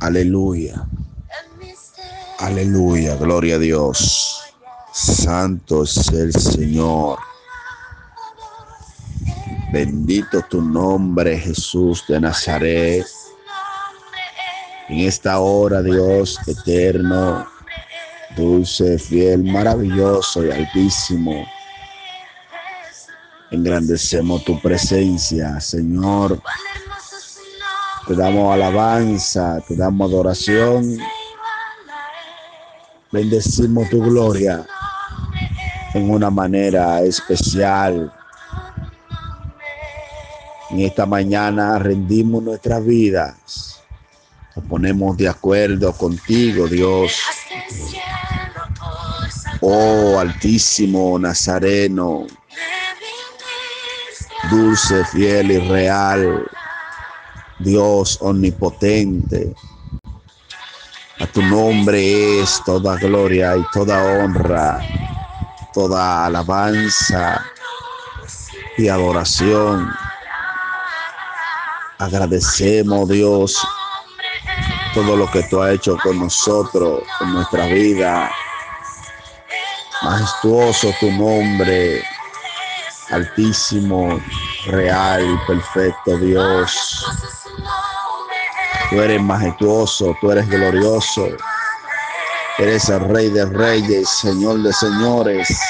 Aleluya. Aleluya. Gloria a Dios. Santo es el Señor. Bendito tu nombre, Jesús de Nazaret. En esta hora, Dios eterno, dulce, fiel, maravilloso y altísimo. Engrandecemos tu presencia, Señor. Te damos alabanza, te damos adoración. Bendecimos tu gloria en una manera especial. En esta mañana rendimos nuestras vidas. Nos ponemos de acuerdo contigo, Dios. Oh Altísimo Nazareno, dulce, fiel y real, Dios omnipotente. A tu nombre es toda gloria y toda honra, toda alabanza y adoración. Agradecemos, Dios, todo lo que tú has hecho con nosotros, en nuestra vida. Majestuoso tu nombre, altísimo, real, perfecto Dios. Tú eres majestuoso, tú eres glorioso. Eres el Rey de Reyes, Señor de Señores.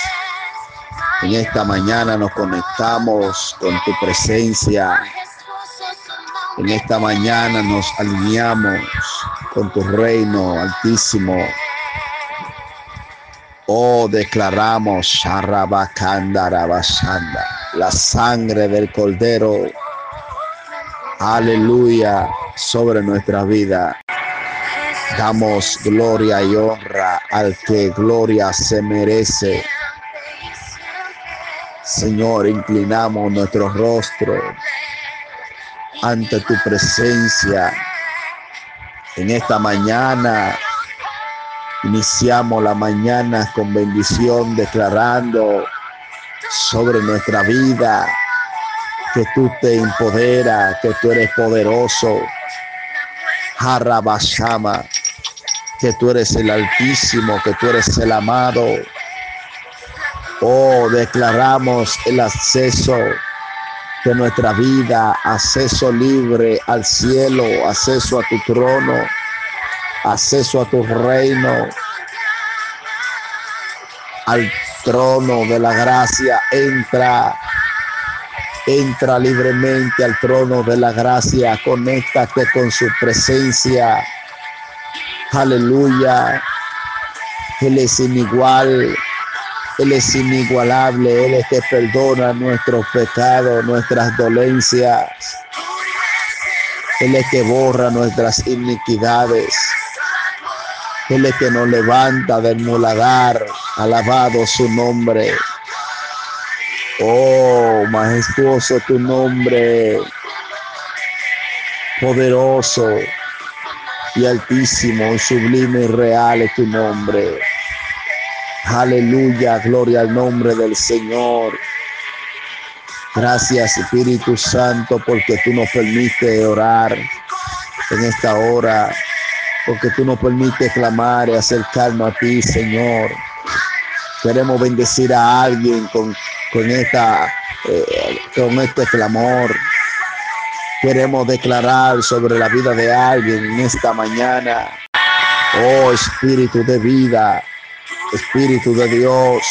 En esta mañana nos conectamos con tu presencia. En esta mañana nos alineamos con tu reino altísimo. Oh, declaramos la sangre del Cordero. Aleluya sobre nuestra vida. Damos gloria y honra al que gloria se merece. Señor, inclinamos nuestro rostro ante tu presencia. En esta mañana iniciamos la mañana con bendición, declarando sobre nuestra vida que tú te empoderas, que tú eres poderoso. Harabashama, que tú eres el Altísimo, que tú eres el amado. Oh, declaramos el acceso de nuestra vida, acceso libre al cielo, acceso a tu trono, acceso a tu reino, al trono de la gracia. Entra, entra libremente al trono de la gracia, conéctate con su presencia. Aleluya. Él es inigual. Él es inigualable, Él es que perdona nuestros pecados, nuestras dolencias. Él es que borra nuestras iniquidades. Él es que nos levanta del muladar. Alabado su nombre. Oh, majestuoso tu nombre. Poderoso y altísimo, sublime y real es tu nombre. Aleluya, gloria al nombre del Señor. Gracias Espíritu Santo porque tú nos permites orar en esta hora, porque tú nos permites clamar y acercarnos a ti, Señor. Queremos bendecir a alguien con, con, esta, eh, con este clamor. Queremos declarar sobre la vida de alguien en esta mañana. Oh Espíritu de vida, Espíritu de Dios,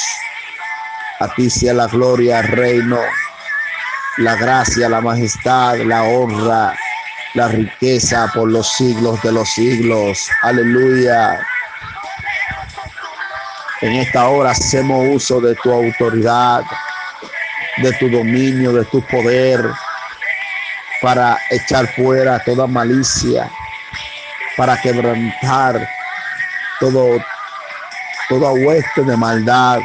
a ti sea la gloria, reino, la gracia, la majestad, la honra, la riqueza por los siglos de los siglos. Aleluya. En esta hora hacemos uso de tu autoridad, de tu dominio, de tu poder, para echar fuera toda malicia, para quebrantar todo toda hueste de maldad,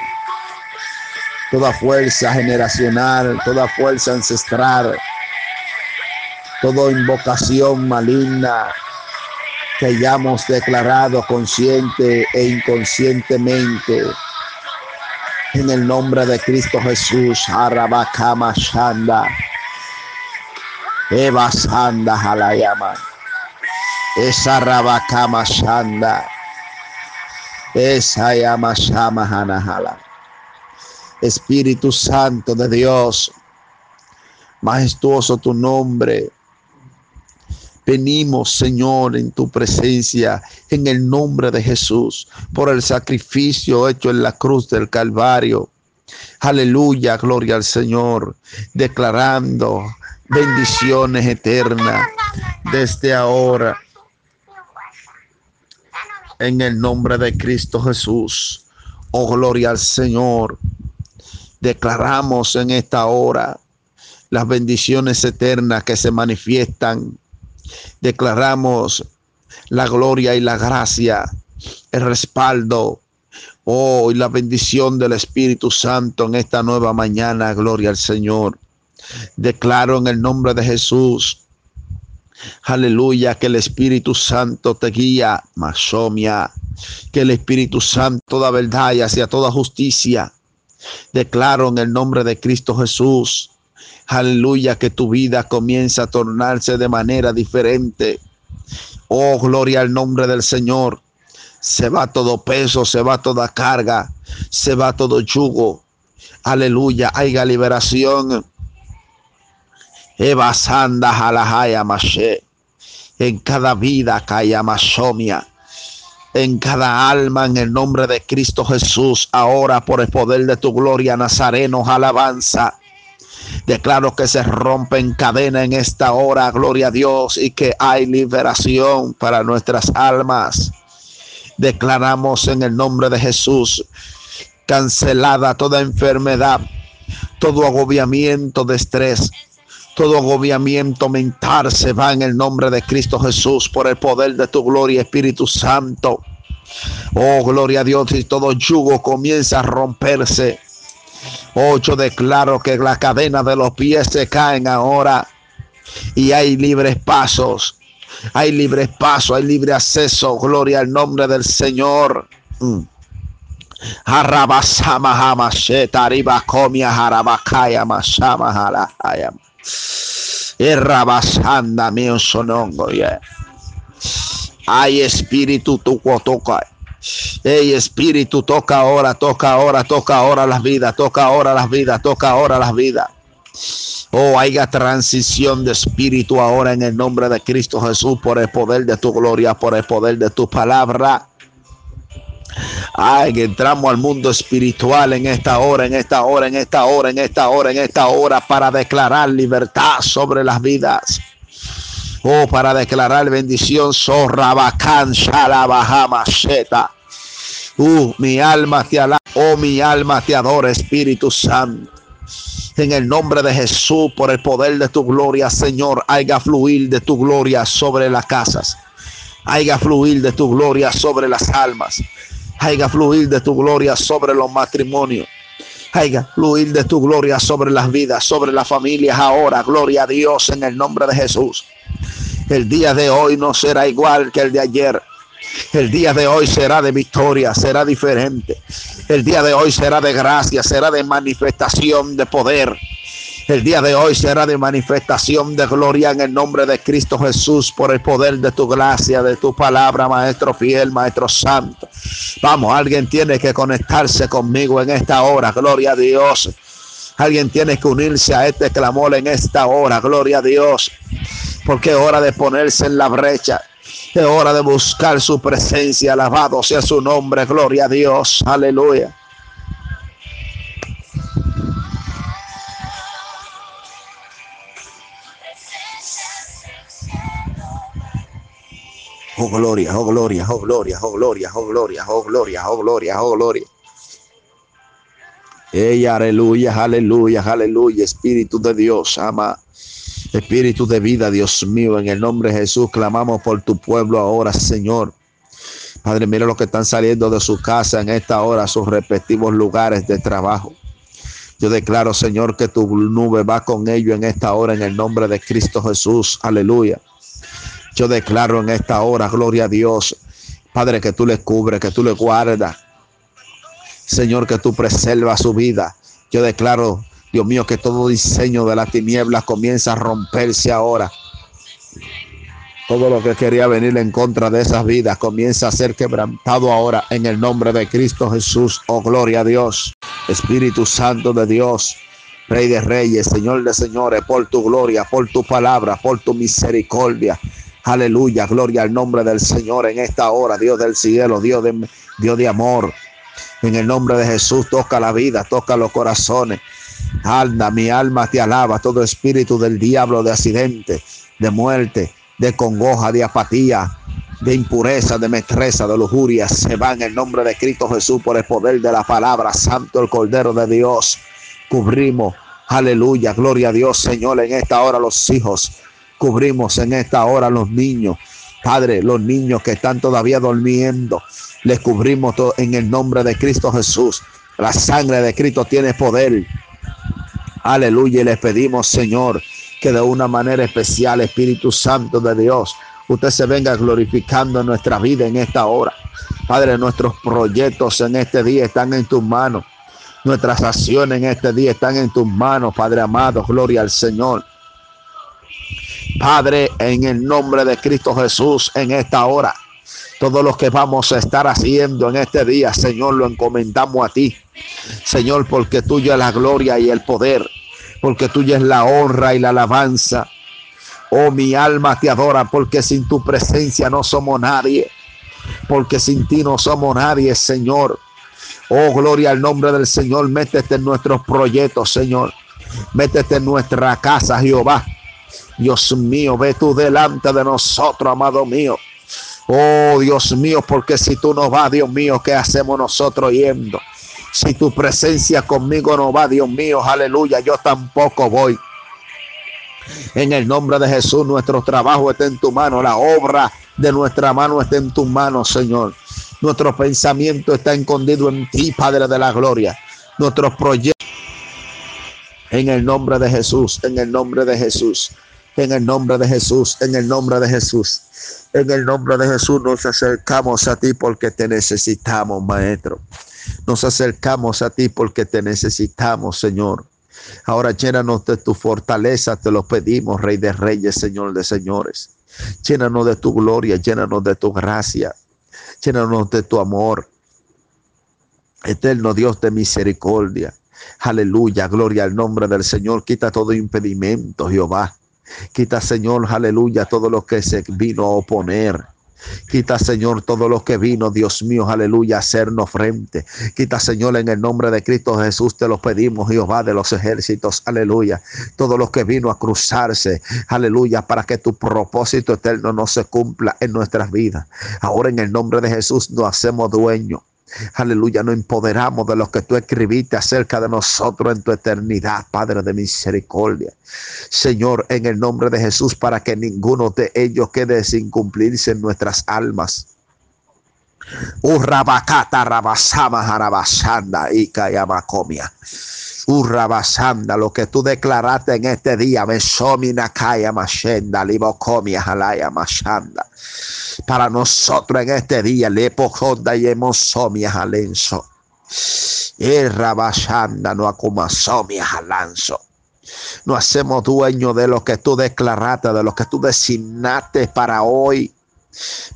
toda fuerza generacional, toda fuerza ancestral, toda invocación maligna que hayamos declarado consciente e inconscientemente. En el nombre de Cristo Jesús, Arabakama Shanda, Eva Sanda Halayama. Esa rabakama shanda. Esa yamashama hanahala. Espíritu Santo de Dios, majestuoso tu nombre. Venimos, Señor, en tu presencia, en el nombre de Jesús, por el sacrificio hecho en la cruz del Calvario. Aleluya, gloria al Señor, declarando bendiciones eternas desde ahora. En el nombre de Cristo Jesús. Oh, gloria al Señor. Declaramos en esta hora las bendiciones eternas que se manifiestan. Declaramos la gloria y la gracia, el respaldo, oh, y la bendición del Espíritu Santo en esta nueva mañana. Gloria al Señor. Declaro en el nombre de Jesús Aleluya, que el Espíritu Santo te guía, Masomia, que el Espíritu Santo da verdad y hacia toda justicia. Declaro en el nombre de Cristo Jesús, aleluya, que tu vida comienza a tornarse de manera diferente. Oh, gloria al nombre del Señor. Se va todo peso, se va toda carga, se va todo yugo. Aleluya, haya liberación Eva Sanda. En cada vida Masomia. En cada alma en el nombre de Cristo Jesús. Ahora por el poder de tu gloria Nazareno alabanza. Declaro que se rompe en cadena en esta hora, gloria a Dios, y que hay liberación para nuestras almas. Declaramos en el nombre de Jesús, cancelada toda enfermedad, todo agobiamiento de estrés, todo agobiamiento mental se va en el nombre de Cristo Jesús por el poder de tu gloria, Espíritu Santo. Oh, gloria a Dios, y todo yugo comienza a romperse. Oh, yo declaro que la cadena de los pies se caen ahora y hay libres pasos. Hay libres pasos, hay libre acceso. Gloria al nombre del Señor. Mm. Errabasanda mío sonongo, yeah. Ay, espíritu, tu toca. Ey, espíritu, toca ahora, toca ahora, toca ahora las vidas, toca ahora las vidas, toca ahora las vidas. Oh, haya transición de espíritu ahora en el nombre de Cristo Jesús por el poder de tu gloria, por el poder de tu palabra. Ay, entramos al mundo espiritual en esta hora, en esta hora, en esta hora, en esta hora, en esta hora, para declarar libertad sobre las vidas. Oh, para declarar bendición, Sorrabacan, Shalabahama, Sheta. Uh, mi alma te alaba, oh, mi alma te adora, Espíritu Santo. En el nombre de Jesús, por el poder de tu gloria, Señor, haya fluir de tu gloria sobre las casas. Haya fluir de tu gloria sobre las almas Haiga fluir de tu gloria sobre los matrimonios. Haiga fluir de tu gloria sobre las vidas, sobre las familias ahora. Gloria a Dios en el nombre de Jesús. El día de hoy no será igual que el de ayer. El día de hoy será de victoria, será diferente. El día de hoy será de gracia, será de manifestación de poder. El día de hoy será de manifestación de gloria en el nombre de Cristo Jesús por el poder de tu gracia, de tu palabra, Maestro fiel, Maestro santo. Vamos, alguien tiene que conectarse conmigo en esta hora, gloria a Dios. Alguien tiene que unirse a este clamor en esta hora, gloria a Dios. Porque es hora de ponerse en la brecha. Es hora de buscar su presencia. Alabado sea su nombre, gloria a Dios. Aleluya. Oh gloria, oh gloria, oh gloria, oh gloria, oh gloria, oh gloria, oh gloria, oh gloria. Ella, aleluya, aleluya, aleluya, Espíritu de Dios, ama. Espíritu de vida, Dios mío, en el nombre de Jesús clamamos por tu pueblo ahora, Señor. Padre, mira los que están saliendo de su casa en esta hora, sus respectivos lugares de trabajo. Yo declaro, Señor, que tu nube va con ellos en esta hora, en el nombre de Cristo Jesús. Aleluya. Yo declaro en esta hora, gloria a Dios, Padre, que tú le cubres, que tú le guardas. Señor, que tú preservas su vida. Yo declaro, Dios mío, que todo diseño de la tiniebla comienza a romperse ahora. Todo lo que quería venir en contra de esas vidas comienza a ser quebrantado ahora en el nombre de Cristo Jesús. Oh, gloria a Dios. Espíritu Santo de Dios. Rey de Reyes, Señor de Señores, por tu gloria, por tu palabra, por tu misericordia. Aleluya, gloria al nombre del Señor en esta hora, Dios del cielo, Dios de, Dios de amor. En el nombre de Jesús, toca la vida, toca los corazones. Anda, mi alma te alaba, todo espíritu del diablo, de accidente, de muerte, de congoja, de apatía, de impureza, de mestreza, de lujuria, se va en el nombre de Cristo Jesús por el poder de la palabra, Santo el Cordero de Dios. Cubrimos, aleluya, gloria a Dios, Señor, en esta hora los hijos. Cubrimos en esta hora los niños. Padre, los niños que están todavía durmiendo, les cubrimos todo en el nombre de Cristo Jesús. La sangre de Cristo tiene poder. Aleluya. Y les pedimos, Señor, que de una manera especial, Espíritu Santo de Dios, usted se venga glorificando en nuestra vida en esta hora. Padre, nuestros proyectos en este día están en tus manos. Nuestras acciones en este día están en tus manos, Padre amado. Gloria al Señor. Padre, en el nombre de Cristo Jesús, en esta hora, todo lo que vamos a estar haciendo en este día, Señor, lo encomendamos a ti. Señor, porque tuya es la gloria y el poder, porque tuya es la honra y la alabanza. Oh, mi alma te adora, porque sin tu presencia no somos nadie, porque sin ti no somos nadie, Señor. Oh, gloria al nombre del Señor, métete en nuestros proyectos, Señor. Métete en nuestra casa, Jehová. Dios mío, ve tú delante de nosotros, amado mío. Oh Dios mío, porque si tú no vas, Dios mío, ¿qué hacemos nosotros yendo? Si tu presencia conmigo no va, Dios mío, aleluya, yo tampoco voy. En el nombre de Jesús, nuestro trabajo está en tu mano, la obra de nuestra mano está en tu mano, Señor. Nuestro pensamiento está escondido en ti, Padre de la Gloria. Nuestros proyectos. En el nombre de Jesús, en el nombre de Jesús, en el nombre de Jesús, en el nombre de Jesús. En el nombre de Jesús nos acercamos a ti porque te necesitamos, Maestro. Nos acercamos a ti porque te necesitamos, Señor. Ahora llénanos de tu fortaleza, te lo pedimos, Rey de Reyes, Señor de Señores. Llénanos de tu gloria, llénanos de tu gracia, llénanos de tu amor. Eterno Dios de misericordia. Aleluya, gloria al nombre del Señor. Quita todo impedimento, Jehová. Quita, Señor, aleluya, todo lo que se vino a oponer. Quita, Señor, todo lo que vino, Dios mío, aleluya, a hacernos frente. Quita, Señor, en el nombre de Cristo Jesús, te lo pedimos, Jehová de los ejércitos, aleluya. Todo lo que vino a cruzarse, aleluya, para que tu propósito eterno no se cumpla en nuestras vidas. Ahora en el nombre de Jesús nos hacemos dueños Aleluya, nos empoderamos de lo que tú escribiste acerca de nosotros en tu eternidad, Padre de misericordia. Señor, en el nombre de Jesús, para que ninguno de ellos quede sin cumplirse en nuestras almas. Urrabakata rabasama harabasanda y kayamakomia. Urrabasanda, lo que tú declaraste en este día, kaya mashenda, libokomia halaya mashanda para nosotros en este día. Lepojonda y emosomia jalenso. Rabashanda no acomasomia jalanzo. No hacemos dueño de lo que tú declaraste, de lo que tú designaste para hoy.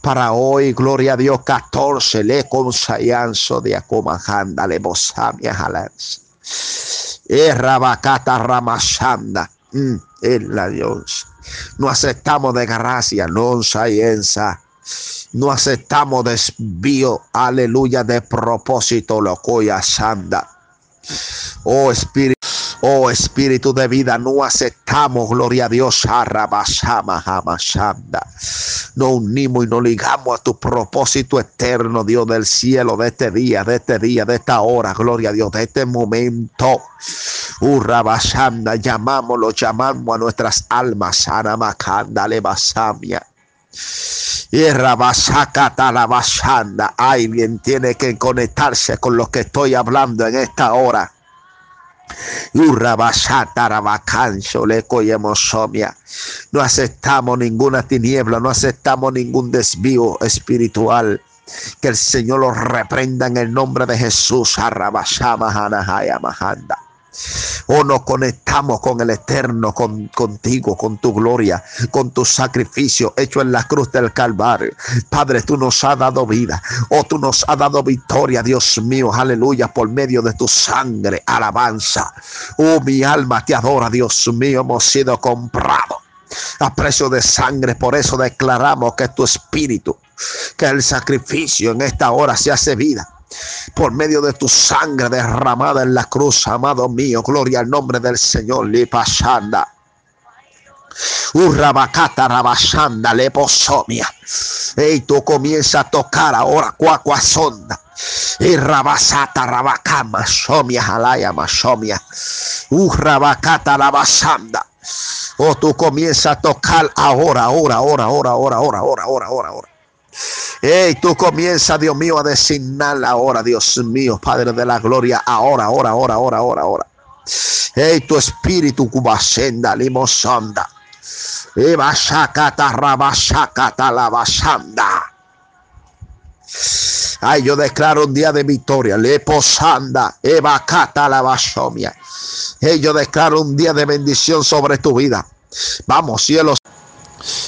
Para hoy, gloria a Dios, 14 le consayanzo de acomajanda le bosamia jalanzo. Rabacata ramashanda. Mm, es la Dios. No aceptamos de gracia, no sayenza. No aceptamos desvío, aleluya, de propósito, locoya sanda. Oh Espíritu. Oh Espíritu de vida, no aceptamos, gloria a Dios. No unimos y nos ligamos a tu propósito eterno, Dios del cielo, de este día, de este día, de esta hora, gloria a Dios, de este momento. Urrabashanda, llamámoslo, llamamos a nuestras almas, Anamakanda, Lebasamia. Alguien tiene que conectarse con lo que estoy hablando en esta hora. No aceptamos ninguna tiniebla, no aceptamos ningún desvío espiritual. Que el Señor lo reprenda en el nombre de Jesús. Mahanda. Oh, nos conectamos con el eterno, con, contigo, con tu gloria, con tu sacrificio hecho en la cruz del Calvario. Padre, tú nos has dado vida. Oh, tú nos has dado victoria, Dios mío. Aleluya, por medio de tu sangre. Alabanza. Oh, mi alma te adora, Dios mío. Hemos sido comprados a precio de sangre. Por eso declaramos que tu espíritu, que el sacrificio en esta hora se hace vida por medio de tu sangre derramada en la cruz, amado mío. Gloria al nombre del Señor. Lipashanda. Urrabacata rabashanda leposomia. Y tú comienza a tocar ahora cuacuasonda. Y rabasata rabacama somia jalaya masomia. Urrabacata rabasanda. O tú comienza a tocar ahora, ahora, ahora, ahora, ahora, ahora, ahora, ahora, ahora. Hey, tú comienza, Dios mío, a designar ahora, Dios mío, Padre de la gloria, ahora, ahora, ahora, ahora, ahora, ahora. Hey, tu espíritu cubasenda, limosanda. Ay, yo declaro un día de victoria. Leposanda, Eva cata la basomia. Hey, yo declaro un día de bendición sobre tu vida. Vamos, cielos.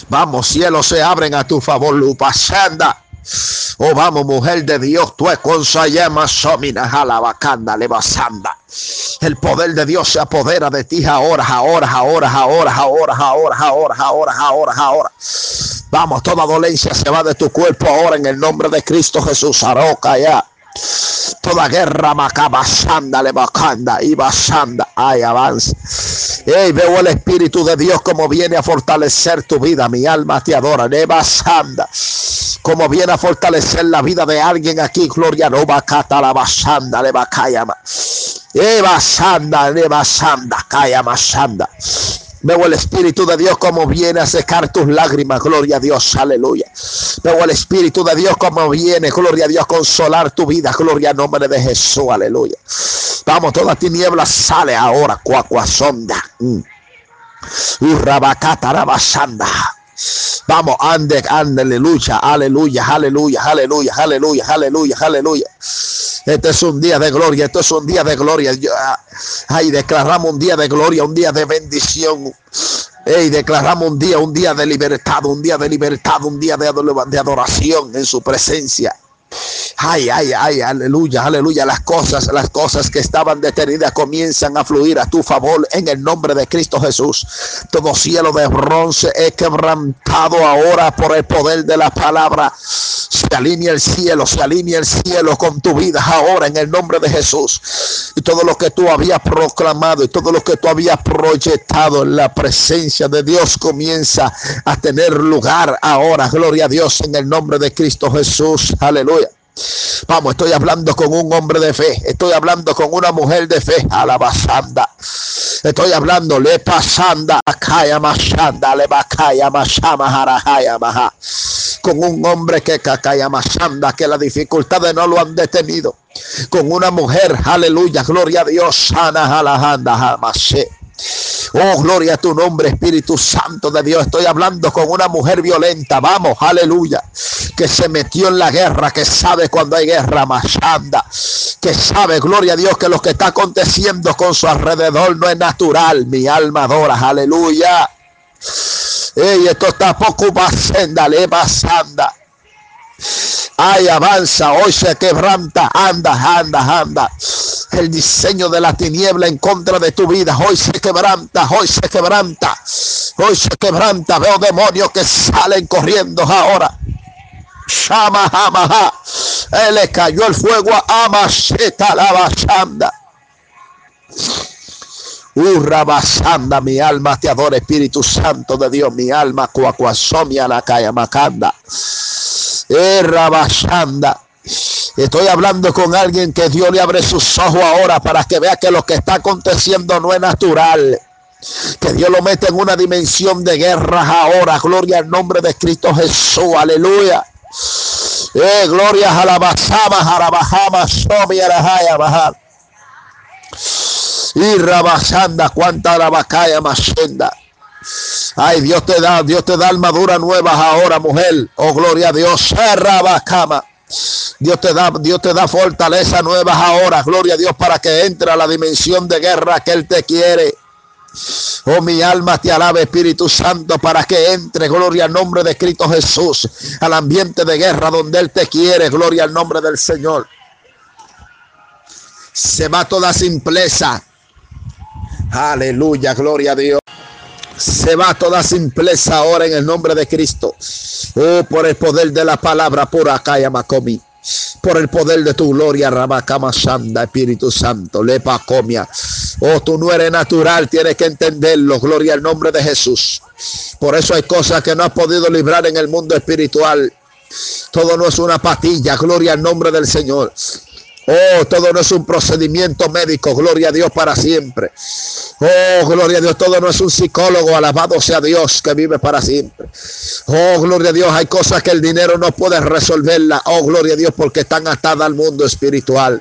Vamos, cielos se abren a tu favor, Lupasanda. Oh, vamos, mujer de Dios, tú es con llama somina jalabacanda levasanda. El poder de Dios se apodera de ti ahora, ahora, ahora, ahora, ahora, ahora, ahora, ahora, ahora, ahora. Vamos, toda dolencia se va de tu cuerpo ahora en el nombre de Cristo Jesús. Aroca ya. Toda guerra macabasanda, levacanda y basanda. Ay, avanza. Hey, veo el Espíritu de Dios como viene a fortalecer tu vida. Mi alma te adora. Levasanda. Como viene a fortalecer la vida de alguien aquí. Gloria no bacata la basanda, levacayama. Eva sanda, Eva sanda, calla masanda. Veo el Espíritu de Dios como viene a secar tus lágrimas, gloria a Dios, aleluya. Veo el Espíritu de Dios como viene, gloria a Dios, consolar tu vida, gloria al nombre de Jesús, aleluya. Vamos, toda tiniebla sale ahora, cuacuasonda. Mm. Urrabacata, rabasanda. Vamos, ande, ande, aleluya, aleluya, aleluya, aleluya, aleluya, aleluya, aleluya. Este es un día de gloria, esto es un día de gloria. Ay, declaramos un día de gloria, un día de bendición. Hey, declaramos un día, un día de libertad, un día de libertad, un día de adoración en su presencia. Ay, ay, ay, aleluya, aleluya. Las cosas, las cosas que estaban detenidas comienzan a fluir a tu favor en el nombre de Cristo Jesús. Todo cielo de bronce es quebrantado ahora por el poder de la palabra. Se alinea el cielo, se alinea el cielo con tu vida ahora en el nombre de Jesús. Y todo lo que tú habías proclamado y todo lo que tú habías proyectado en la presencia de Dios comienza a tener lugar ahora. Gloria a Dios en el nombre de Cristo Jesús. Aleluya. Vamos, estoy hablando con un hombre de fe. Estoy hablando con una mujer de fe. Alabasanda. Estoy hablando le pasanda kaya mashanda le bakaya maha. Con un hombre que kakaya mashanda que las dificultades no lo han detenido. Con una mujer, aleluya, gloria a Dios, sana halahanda hamashe Oh, gloria a tu nombre, Espíritu Santo de Dios. Estoy hablando con una mujer violenta. Vamos, aleluya. Que se metió en la guerra, que sabe cuando hay guerra, machanda. Que sabe, gloria a Dios, que lo que está aconteciendo con su alrededor no es natural. Mi alma adora, aleluya. Ey, esto está poco más le pasanda. Ay, avanza, hoy se quebranta, anda, anda, anda. El diseño de la tiniebla en contra de tu vida, hoy se quebranta, hoy se quebranta, hoy se quebranta. Veo demonios que salen corriendo ahora. Shama, jama, Él le cayó el fuego a Amasheta la basanda. Urra basanda, mi alma te adora, Espíritu Santo de Dios, mi alma, cuacuasomia la calla macanda. Rabashanda. Estoy hablando con alguien que Dios le abre sus ojos ahora para que vea que lo que está aconteciendo no es natural. Que Dios lo mete en una dimensión de guerra ahora. Gloria al nombre de Cristo Jesús. Aleluya. Eh, gloria a la basama, a la bajama, a bajar. Y rabasanda, cuánta la bacaya masenda. Ay, Dios te da, Dios te da armadura nuevas ahora, mujer. Oh, gloria a Dios. Rabacama. Dios te da, Dios te da fortaleza nuevas ahora. Gloria a Dios para que entre a la dimensión de guerra que Él te quiere. Oh, mi alma te alaba, Espíritu Santo, para que entre, gloria al nombre de Cristo Jesús, al ambiente de guerra donde Él te quiere, gloria al nombre del Señor. Se va toda simpleza. Aleluya, gloria a Dios. Se va toda simpleza ahora en el nombre de Cristo. Oh, por el poder de la palabra por acá, Yamacomi por el poder de tu gloria, Rabacama Sanda, Espíritu Santo, Lepa Comia. Oh, tú no eres natural, tienes que entenderlo, gloria al nombre de Jesús. Por eso hay cosas que no has podido librar en el mundo espiritual. Todo no es una patilla, gloria al nombre del Señor. Oh, todo no es un procedimiento médico, gloria a Dios para siempre. Oh, gloria a Dios, todo no es un psicólogo, alabado sea Dios que vive para siempre. Oh, gloria a Dios, hay cosas que el dinero no puede resolverla. Oh, gloria a Dios, porque están atadas al mundo espiritual.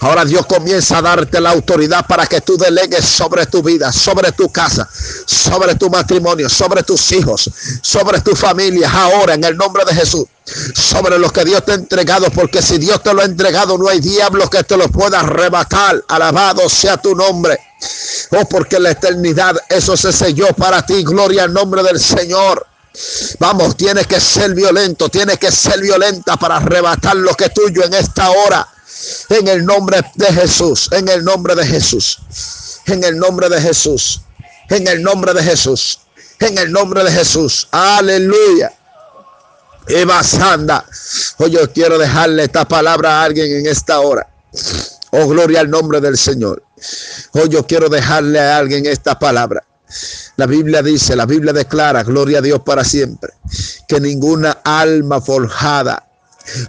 Ahora Dios comienza a darte la autoridad para que tú delegues sobre tu vida, sobre tu casa, sobre tu matrimonio, sobre tus hijos, sobre tu familia. Ahora en el nombre de Jesús, sobre los que Dios te ha entregado, porque si Dios te lo ha entregado, no hay diablo que te lo pueda arrebatar. Alabado sea tu nombre. Oh, porque la eternidad, eso se selló para ti. Gloria al nombre del Señor. Vamos, tienes que ser violento, tienes que ser violenta para arrebatar lo que es tuyo en esta hora. En el nombre de Jesús, en el nombre de Jesús, en el nombre de Jesús, en el nombre de Jesús, en el nombre de Jesús. Aleluya. Eva Sanda. Hoy yo quiero dejarle esta palabra a alguien en esta hora. Oh, gloria al nombre del Señor. Hoy yo quiero dejarle a alguien esta palabra. La Biblia dice, la Biblia declara, gloria a Dios para siempre, que ninguna alma forjada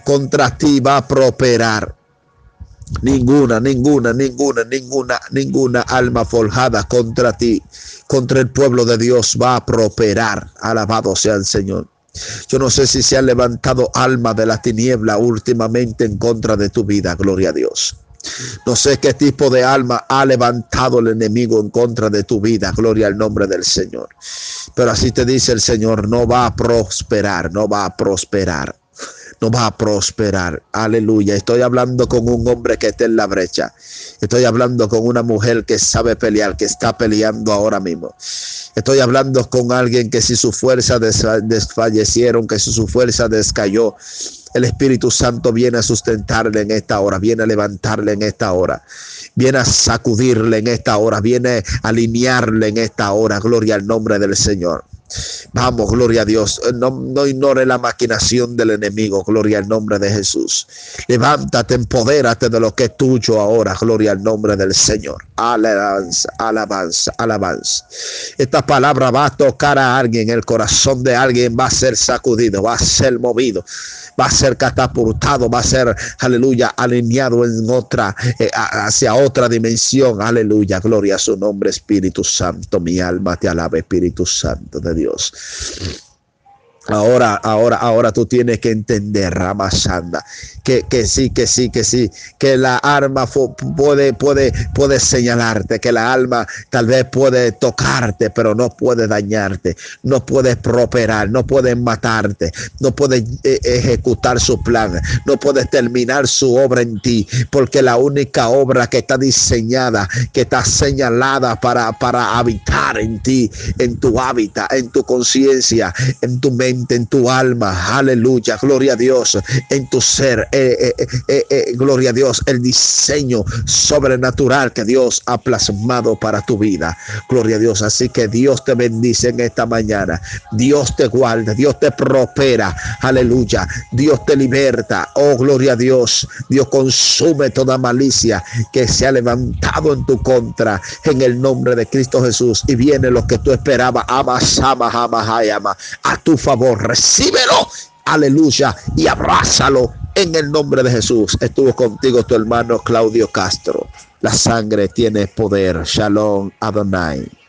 contra ti va a prosperar. Ninguna, ninguna, ninguna, ninguna, ninguna alma forjada contra ti, contra el pueblo de Dios va a prosperar. Alabado sea el Señor. Yo no sé si se ha levantado alma de la tiniebla últimamente en contra de tu vida, gloria a Dios. No sé qué tipo de alma ha levantado el enemigo en contra de tu vida, gloria al nombre del Señor. Pero así te dice el Señor, no va a prosperar, no va a prosperar no va a prosperar. Aleluya. Estoy hablando con un hombre que está en la brecha. Estoy hablando con una mujer que sabe pelear, que está peleando ahora mismo. Estoy hablando con alguien que si su fuerza desfallecieron, que si su fuerza descayó, el Espíritu Santo viene a sustentarle en esta hora, viene a levantarle en esta hora, viene a sacudirle en esta hora, viene a alinearle en esta hora. Gloria al nombre del Señor. Vamos, gloria a Dios. No, no ignore la maquinación del enemigo. Gloria al nombre de Jesús. Levántate, empodérate de lo que es tuyo ahora. Gloria al nombre del Señor. Alabanza, alabanza, alabanza. Esta palabra va a tocar a alguien. El corazón de alguien va a ser sacudido, va a ser movido va a ser catapultado, va a ser, aleluya, alineado en otra, eh, hacia otra dimensión, aleluya, gloria a su nombre, Espíritu Santo, mi alma te alaba, Espíritu Santo de Dios. Dios. Ahora, ahora, ahora tú tienes que entender, Ramasanda, que, que sí, que sí, que sí, que la arma puede, puede, puede señalarte, que la alma tal vez puede tocarte, pero no puede dañarte, no puede prosperar, no puede matarte, no puede eh, ejecutar su plan, no puede terminar su obra en ti, porque la única obra que está diseñada, que está señalada para, para habitar en ti, en tu hábitat, en tu conciencia, en tu mente, en tu alma, aleluya, gloria a Dios, en tu ser eh, eh, eh, gloria a Dios, el diseño sobrenatural que Dios ha plasmado para tu vida. Gloria a Dios. Así que Dios te bendice en esta mañana. Dios te guarda, Dios te prospera. Aleluya. Dios te liberta. Oh, gloria a Dios. Dios consume toda malicia que se ha levantado en tu contra en el nombre de Cristo Jesús. Y viene lo que tú esperabas. Ama, ama, a tu Recíbelo. Aleluya. Y abrázalo en el nombre de Jesús estuvo contigo tu hermano Claudio Castro. La sangre tiene poder. Shalom Adonai.